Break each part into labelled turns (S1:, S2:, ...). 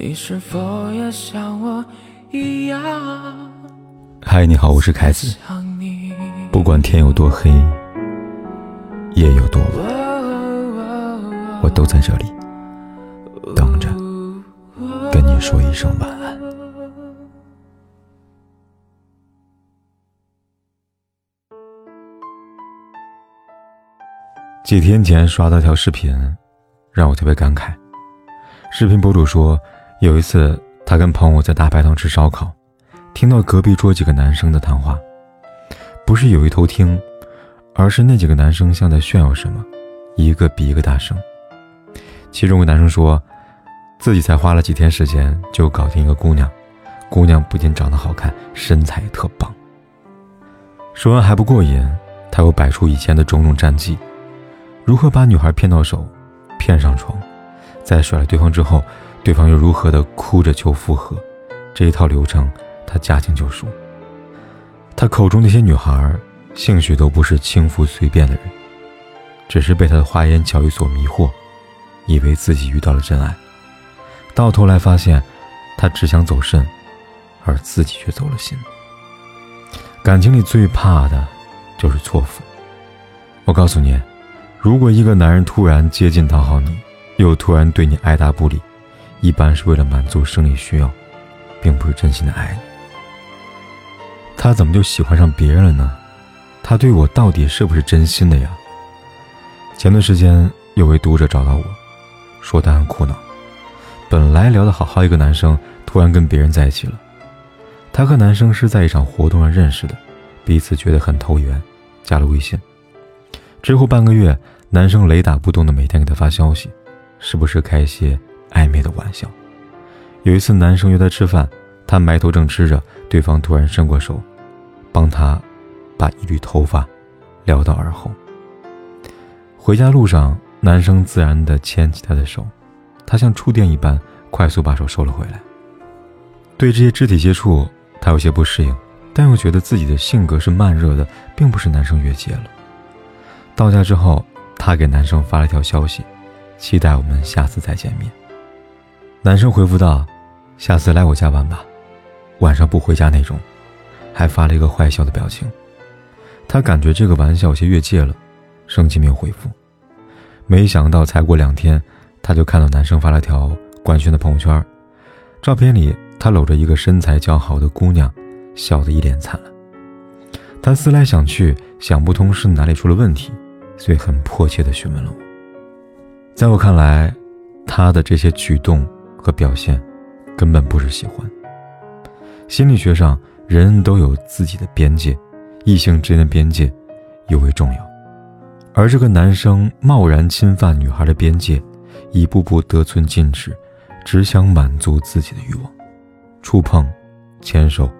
S1: 你是否也像我一样？
S2: 嗨，你好，我是凯子。不管天有多黑，夜有多晚，我都在这里等着跟你说一声晚安。几天前刷到条视频，让我特别感慨。视频博主说。有一次，他跟朋友在大排档吃烧烤，听到隔壁桌几个男生的谈话，不是有意偷听，而是那几个男生像在炫耀什么，一个比一个大声。其中一个男生说，自己才花了几天时间就搞定一个姑娘，姑娘不仅长得好看，身材也特棒。说完还不过瘾，他又摆出以前的种种战绩，如何把女孩骗到手，骗上床，在甩了对方之后。对方又如何的哭着求复合，这一套流程他驾轻就熟。他口中那些女孩，兴许都不是轻浮随便的人，只是被他的花言巧语所迷惑，以为自己遇到了真爱，到头来发现，他只想走肾，而自己却走了心。感情里最怕的，就是错付。我告诉你，如果一个男人突然接近讨好你，又突然对你爱答不理，一般是为了满足生理需要，并不是真心的爱你。他怎么就喜欢上别人了呢？他对我到底是不是真心的呀？前段时间有位读者找到我，说他很苦恼。本来聊得好好一个男生，突然跟别人在一起了。他和男生是在一场活动上认识的，彼此觉得很投缘，加了微信。之后半个月，男生雷打不动的每天给他发消息，时不时开一些。暧昧的玩笑。有一次，男生约她吃饭，她埋头正吃着，对方突然伸过手，帮她把一缕头发撩到耳后。回家路上，男生自然地牵起她的手，她像触电一般快速把手收了回来。对这些肢体接触，她有些不适应，但又觉得自己的性格是慢热的，并不是男生越界了。到家之后，她给男生发了条消息，期待我们下次再见面。男生回复道：“下次来我家玩吧，晚上不回家那种。”还发了一个坏笑的表情。他感觉这个玩笑有些越界了，生气没有回复。没想到才过两天，他就看到男生发了条官宣的朋友圈，照片里他搂着一个身材较好的姑娘，笑得一脸灿烂。他思来想去，想不通是哪里出了问题，所以很迫切地询问了我。在我看来，他的这些举动。和表现，根本不是喜欢。心理学上，人人都有自己的边界，异性之间的边界尤为重要。而这个男生贸然侵犯女孩的边界，一步步得寸进尺，只想满足自己的欲望。触碰、牵手、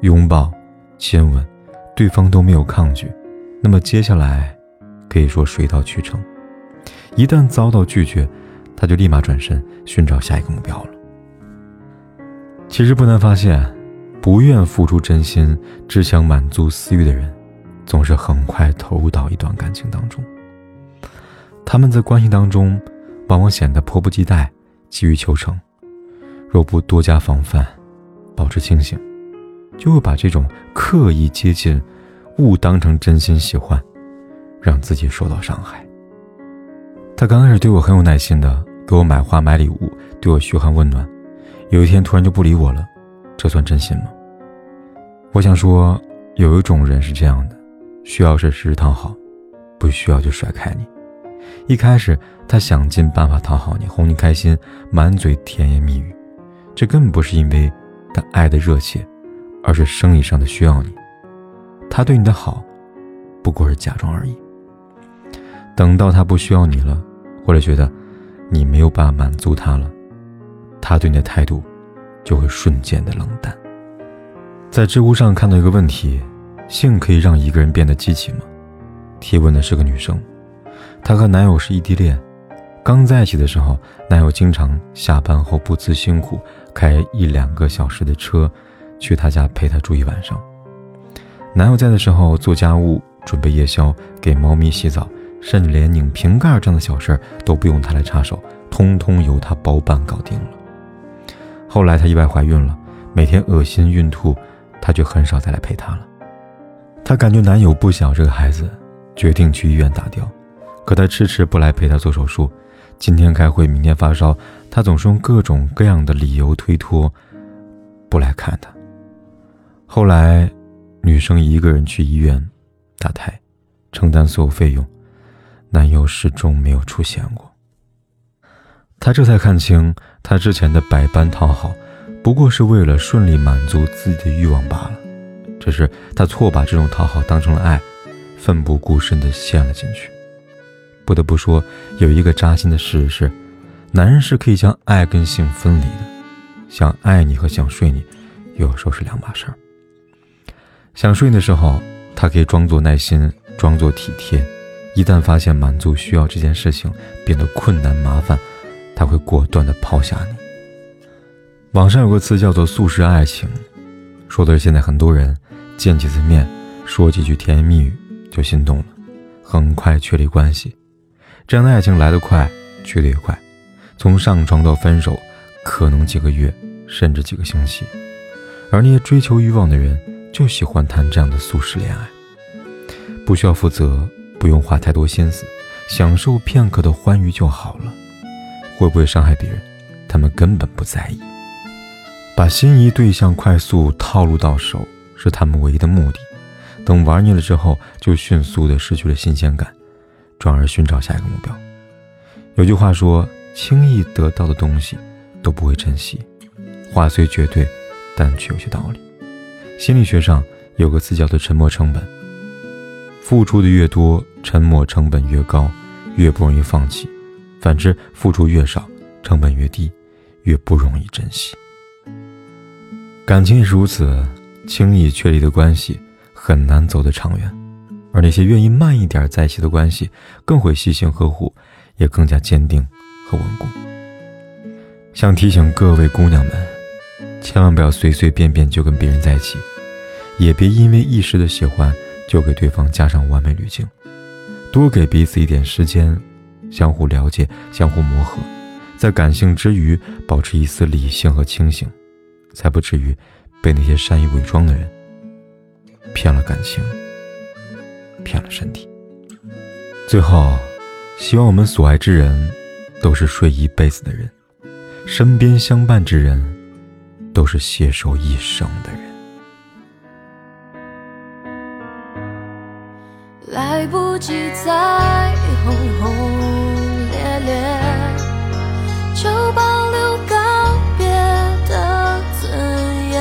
S2: 拥抱、亲吻，对方都没有抗拒，那么接下来可以说水到渠成。一旦遭到拒绝，他就立马转身寻找下一个目标了。其实不难发现，不愿付出真心、只想满足私欲的人，总是很快投入到一段感情当中。他们在关系当中，往往显得迫不及待、急于求成。若不多加防范，保持清醒，就会把这种刻意接近误当成真心喜欢，让自己受到伤害。他刚开始对我很有耐心的。给我买花买礼物，对我嘘寒问暖，有一天突然就不理我了，这算真心吗？我想说，有一种人是这样的，需要时时时讨好，不需要就甩开你。一开始他想尽办法讨好你，哄你开心，满嘴甜言蜜语，这根本不是因为他爱的热切，而是生理上的需要你。他对你的好，不过是假装而已。等到他不需要你了，或者觉得。你没有办法满足他了，他对你的态度就会瞬间的冷淡。在知乎上看到一个问题：性可以让一个人变得积极吗？提问的是个女生，她和男友是异地恋，刚在一起的时候，男友经常下班后不辞辛苦开一两个小时的车去她家陪她住一晚上。男友在的时候做家务、准备夜宵、给猫咪洗澡。甚至连拧瓶盖这样的小事都不用他来插手，通通由他包办搞定了。后来她意外怀孕了，每天恶心孕吐，她却很少再来陪她了。她感觉男友不想这个孩子，决定去医院打掉，可他迟迟不来陪她做手术。今天开会，明天发烧，他总是用各种各样的理由推脱，不来看她。后来，女生一个人去医院打胎，承担所有费用，男友始终没有出现过。她这才看清，她之前的百般讨好，不过是为了顺利满足自己的欲望罢了。只是她错把这种讨好当成了爱，奋不顾身地陷了进去。不得不说，有一个扎心的事实是，男人是可以将爱跟性分离的。想爱你和想睡你，有时候是两码事儿。想睡的时候，他可以装作耐心，装作体贴；一旦发现满足需要这件事情变得困难麻烦，他会果断地抛下你。网上有个词叫做“速食爱情”，说的是现在很多人见几次面，说几句甜言蜜语就心动了，很快确立关系。这样的爱情来得快，去得也快，从上床到分手，可能几个月，甚至几个星期。而那些追求欲望的人，就喜欢谈这样的速食恋爱，不需要负责，不用花太多心思，享受片刻的欢愉就好了。会不会伤害别人，他们根本不在意。把心仪对象快速套路到手，是他们唯一的目的。等玩腻了之后，就迅速的失去了新鲜感。转而寻找下一个目标。有句话说：“轻易得到的东西都不会珍惜。”话虽绝对，但却有些道理。心理学上有个词叫做“沉没成本”。付出的越多，沉默成本越高，越不容易放弃；反之，付出越少，成本越低，越不容易珍惜。感情也是如此，轻易确立的关系很难走得长远。而那些愿意慢一点在一起的关系，更会细心呵护，也更加坚定和稳固。想提醒各位姑娘们，千万不要随随便便就跟别人在一起，也别因为一时的喜欢就给对方加上完美滤镜，多给彼此一点时间，相互了解，相互磨合，在感性之余保持一丝理性和清醒，才不至于被那些善于伪装的人骗了感情。骗了身体。最后，希望我们所爱之人都是睡一辈子的人，身边相伴之人都是携手一生的人。
S3: 记载轰轰烈烈，就保留告别的尊严。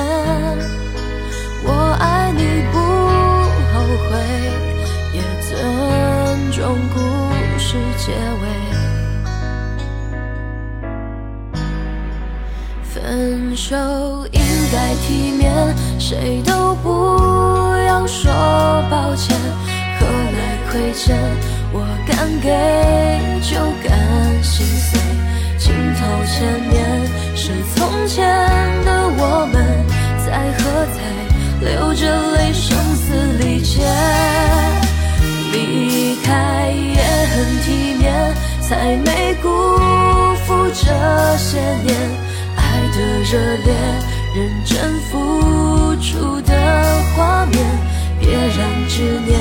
S3: 我爱你，不后悔。也尊重故事结尾，分手应该体面，谁都不亏欠？我敢给就敢心碎。镜头前面是从前的我们，在喝彩，流着泪，声嘶力竭。离开也很体面，才没辜负这些年爱的热烈，认真付出的画面。别让执念